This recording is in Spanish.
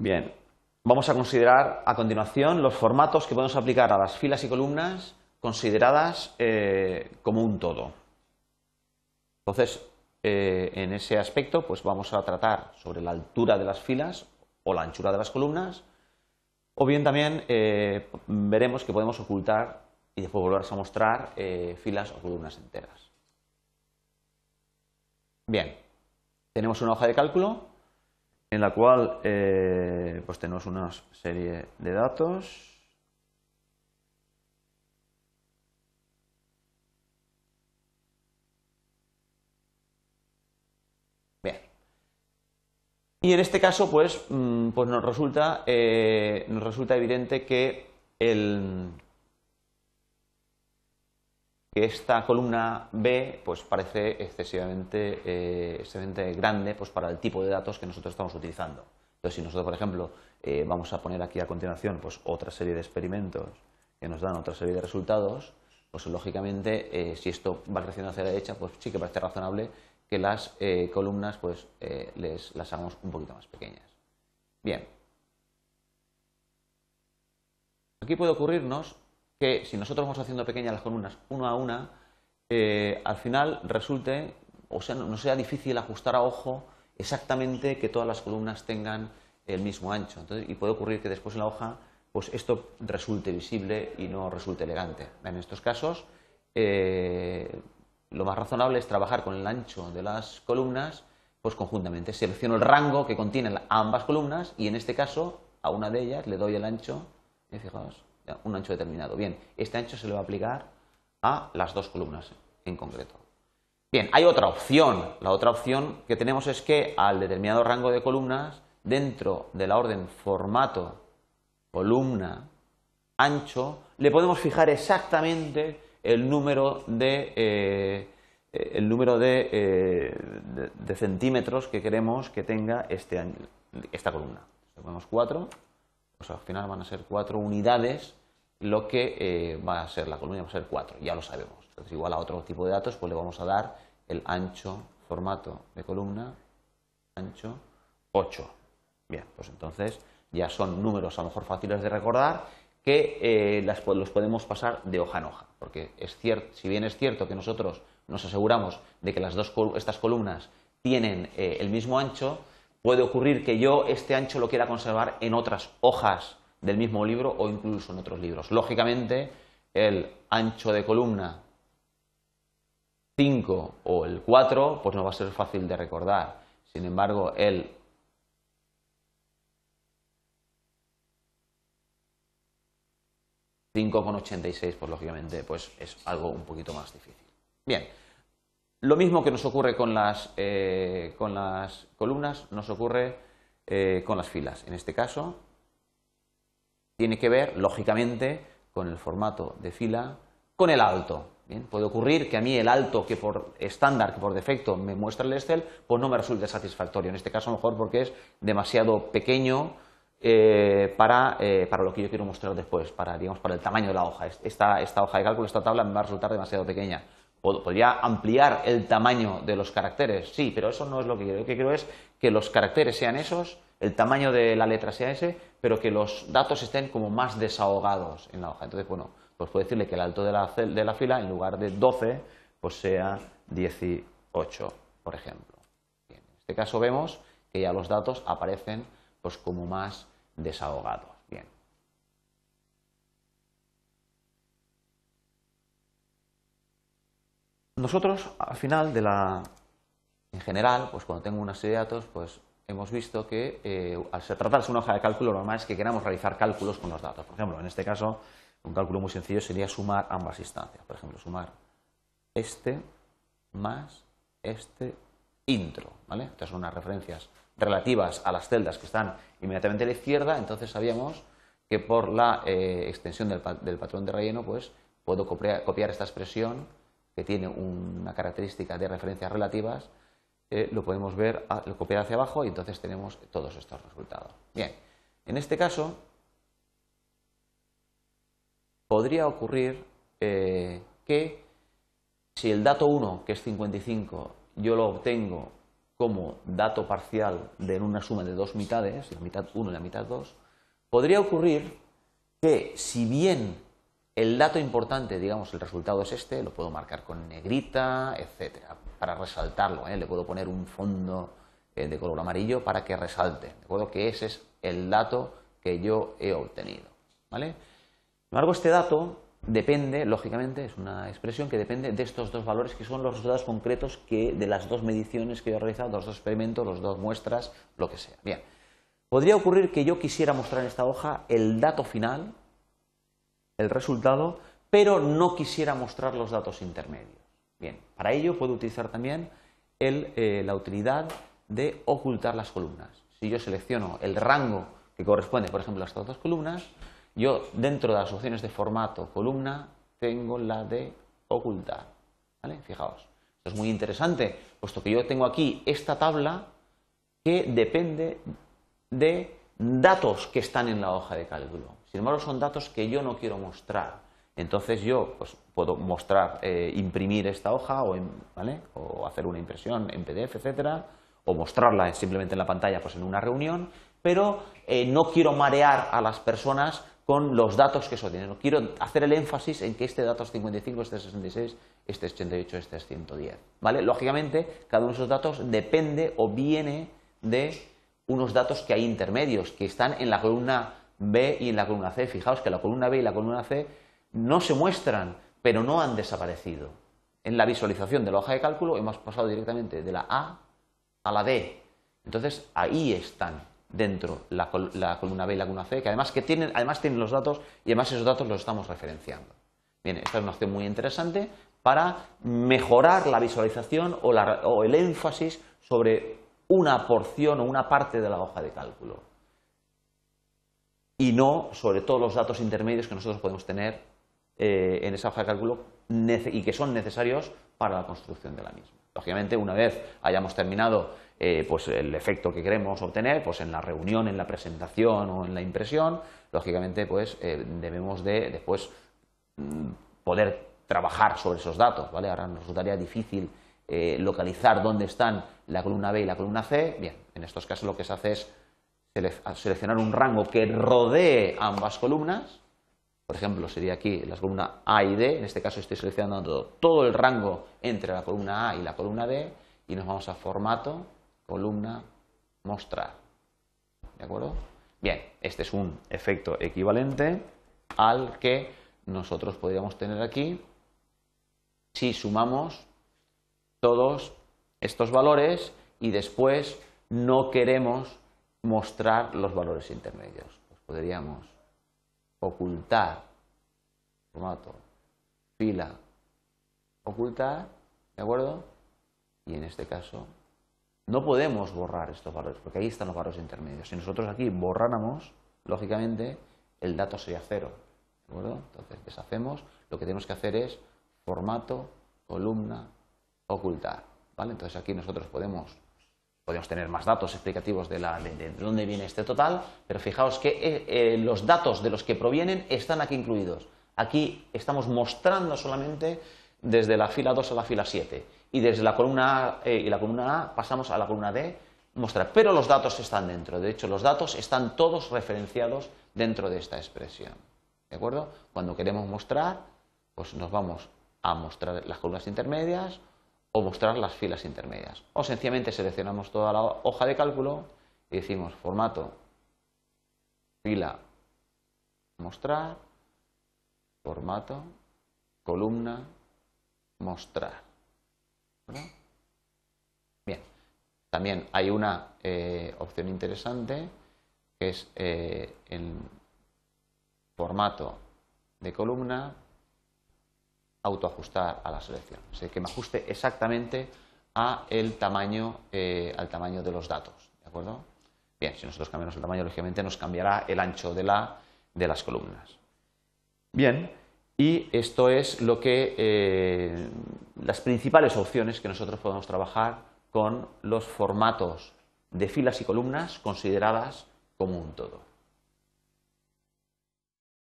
Bien, vamos a considerar a continuación los formatos que podemos aplicar a las filas y columnas consideradas eh, como un todo. Entonces, eh, en ese aspecto, pues vamos a tratar sobre la altura de las filas o la anchura de las columnas, o bien también eh, veremos que podemos ocultar y después volver a mostrar filas o columnas enteras. Bien, tenemos una hoja de cálculo en la cual eh, pues tenemos una serie de datos. Bien. Y en este caso, pues, mm, pues nos, resulta, eh, nos resulta evidente que el, esta columna B pues parece excesivamente, eh, grande pues para el tipo de datos que nosotros estamos utilizando. Entonces, si nosotros, por ejemplo, eh, vamos a poner aquí a continuación pues, otra serie de experimentos que nos dan otra serie de resultados, pues lógicamente, eh, si esto va creciendo hacia la derecha, pues sí que parece razonable que las columnas pues, les, las hagamos un poquito más pequeñas. Bien. Aquí puede ocurrirnos que si nosotros vamos haciendo pequeñas las columnas una a una, eh, al final resulte, o sea, no sea difícil ajustar a ojo exactamente que todas las columnas tengan el mismo ancho. y puede ocurrir que después en la hoja pues esto resulte visible y no resulte elegante. En estos casos, eh, lo más razonable es trabajar con el ancho de las columnas pues conjuntamente. Selecciono el rango que contienen ambas columnas y en este caso a una de ellas le doy el ancho, ¿eh? fijaos, un ancho determinado. Bien, este ancho se le va a aplicar a las dos columnas en concreto. Bien, hay otra opción. La otra opción que tenemos es que al determinado rango de columnas, dentro de la orden formato, columna, ancho, le podemos fijar exactamente el número de, eh, el número eh, de, centímetros que queremos que tenga este, esta columna. Si ponemos 4, pues al final van a ser cuatro unidades lo que eh, va a ser la columna, va a ser 4, ya lo sabemos. Entonces, igual a otro tipo de datos, pues le vamos a dar el ancho, formato de columna, ancho 8. Bien, pues entonces ya son números a lo mejor fáciles de recordar que eh, los podemos pasar de hoja en hoja, porque es cierto, si bien es cierto que nosotros nos aseguramos de que las dos estas columnas tienen eh, el mismo ancho, puede ocurrir que yo este ancho lo quiera conservar en otras hojas del mismo libro o incluso en otros libros. Lógicamente, el ancho de columna 5 o el 4, pues no va a ser fácil de recordar. Sin embargo, el ...5,86, pues lógicamente, pues es algo un poquito más difícil. Bien, lo mismo que nos ocurre con las, eh, con las columnas, nos ocurre eh, con las filas. En este caso, tiene que ver, lógicamente, con el formato de fila, con el alto. puede ocurrir que a mí el alto que por estándar, que por defecto me muestra el Excel, pues no me resulte satisfactorio. En este caso, a lo mejor porque es demasiado pequeño eh, para, eh, para, lo que yo quiero mostrar después, para, digamos, para el tamaño de la hoja. Esta, esta hoja de cálculo, esta tabla me va a resultar demasiado pequeña. ¿Podría ampliar el tamaño de los caracteres? Sí, pero eso no es lo que quiero. Lo que quiero es que los caracteres sean esos el tamaño de la letra sea ese, pero que los datos estén como más desahogados en la hoja. Entonces, bueno, pues puedo decirle que el alto de la, de la fila, en lugar de 12, pues sea 18, por ejemplo. en este caso vemos que ya los datos aparecen pues como más desahogados. Bien. Nosotros, al final de la, en general, pues cuando tengo una serie de datos, pues hemos visto que eh, al tratarse una hoja de cálculo, lo normal es que queramos realizar cálculos con los datos. Por ejemplo, en este caso, un cálculo muy sencillo sería sumar ambas instancias. Por ejemplo, sumar este más este intro. ¿vale? Estas son unas referencias relativas a las celdas que están inmediatamente a la izquierda, entonces sabíamos que por la eh, extensión del, patrón de relleno, pues puedo copiar esta expresión que tiene una característica de referencias relativas eh, lo podemos ver, lo copiar hacia abajo y entonces tenemos todos estos resultados. Bien, en este caso podría ocurrir eh, que si el dato 1, que es 55, yo lo obtengo como dato parcial de una suma de dos mitades, la mitad 1 y la mitad 2, podría ocurrir que si bien el dato importante, digamos, el resultado es este, lo puedo marcar con negrita, etcétera, para resaltarlo, ¿eh? le puedo poner un fondo eh, de color amarillo para que resalte, ¿de acuerdo? Que ese es el dato que yo he obtenido, ¿vale? Sin embargo, este dato depende, lógicamente, es una expresión que depende de estos dos valores que son los resultados concretos de las dos mediciones que yo he realizado, los dos experimentos, las dos muestras, lo que sea. Bien, podría ocurrir que yo quisiera mostrar en esta hoja el dato final, el resultado, pero no quisiera mostrar los datos intermedios. Bien, para ello puedo utilizar también eh, la utilidad de ocultar las columnas. Si yo selecciono el rango que corresponde, por ejemplo, a estas dos columnas, yo dentro de las opciones de formato columna tengo la de ocultar. ¿Vale? Fijaos, esto es muy interesante, puesto que yo tengo aquí esta tabla que depende de datos que están en la hoja de cálculo. Sin embargo, son datos que yo no quiero mostrar. Entonces yo pues, puedo mostrar, eh, imprimir esta hoja o, ¿vale? o hacer una impresión en PDF, etcétera, o mostrarla simplemente en la pantalla pues, en una reunión, pero eh, no quiero marear a las personas con los datos que eso tiene. Quiero hacer el énfasis en que este dato es 55, este es 66, este es 88, este es 110. ¿vale? Lógicamente, cada uno de esos datos depende o viene de unos datos que hay intermedios, que están en la columna B y en la columna C. Fijaos que la columna B y la columna C no se muestran, pero no han desaparecido. En la visualización de la hoja de cálculo hemos pasado directamente de la A a la D. Entonces, ahí están dentro la, columna B y la columna C, que además, que tienen, además tienen los datos y además esos datos los estamos referenciando. Bien, esta es una opción muy interesante para mejorar la visualización o, o el énfasis sobre una porción o una parte de la hoja de cálculo y no sobre todos los datos intermedios que nosotros podemos tener eh, en esa hoja de cálculo y que son necesarios para la construcción de la misma. Lógicamente, una vez hayamos terminado eh, pues el efecto que queremos obtener, pues en la reunión, en la presentación o en la impresión, lógicamente pues eh, debemos de después mm, poder trabajar sobre esos datos, ¿vale? Ahora nos resultaría difícil localizar dónde están la columna B y la columna C. Bien, en estos casos lo que se hace es seleccionar un rango que rodee ambas columnas. Por ejemplo, sería aquí la columna A y D. En este caso estoy seleccionando todo el rango entre la columna A y la columna D y nos vamos a formato, columna, mostrar. ¿De acuerdo? Bien, este es un efecto equivalente al que nosotros podríamos tener aquí si sumamos todos estos valores y después no queremos mostrar los valores intermedios. Pues podríamos ocultar, formato, fila, ocultar, ¿de acuerdo? Y en este caso no podemos borrar estos valores, porque ahí están los valores intermedios. Si nosotros aquí borráramos, lógicamente, el dato sería cero. ¿De acuerdo? Entonces, deshacemos. Lo que tenemos que hacer es formato, columna, ocultar. ¿Vale? Entonces, aquí nosotros podemos, podemos tener más datos explicativos de, la, de, dónde viene este total, pero fijaos que eh, eh, los datos de los que provienen están aquí incluidos. Aquí estamos mostrando solamente desde la fila 2 a la fila 7 y desde la columna A eh, y la columna A pasamos a la columna D, mostrar. Pero los datos están dentro. De hecho, los datos están todos referenciados dentro de esta expresión. ¿De acuerdo? Cuando queremos mostrar, pues nos vamos a mostrar las columnas intermedias o mostrar las filas intermedias. O sencillamente seleccionamos toda la hoja de cálculo y decimos formato, fila, mostrar, formato, columna, mostrar. Bien, también hay una eh, opción interesante que es eh, el formato de columna autoajustar a la selección, o que me ajuste exactamente a el tamaño, eh, al tamaño de los datos, ¿de acuerdo? Bien, si nosotros cambiamos el tamaño, lógicamente nos cambiará el ancho de, la, de las columnas. Bien, y esto es lo que eh, las principales opciones que nosotros podemos trabajar con los formatos de filas y columnas consideradas como un todo.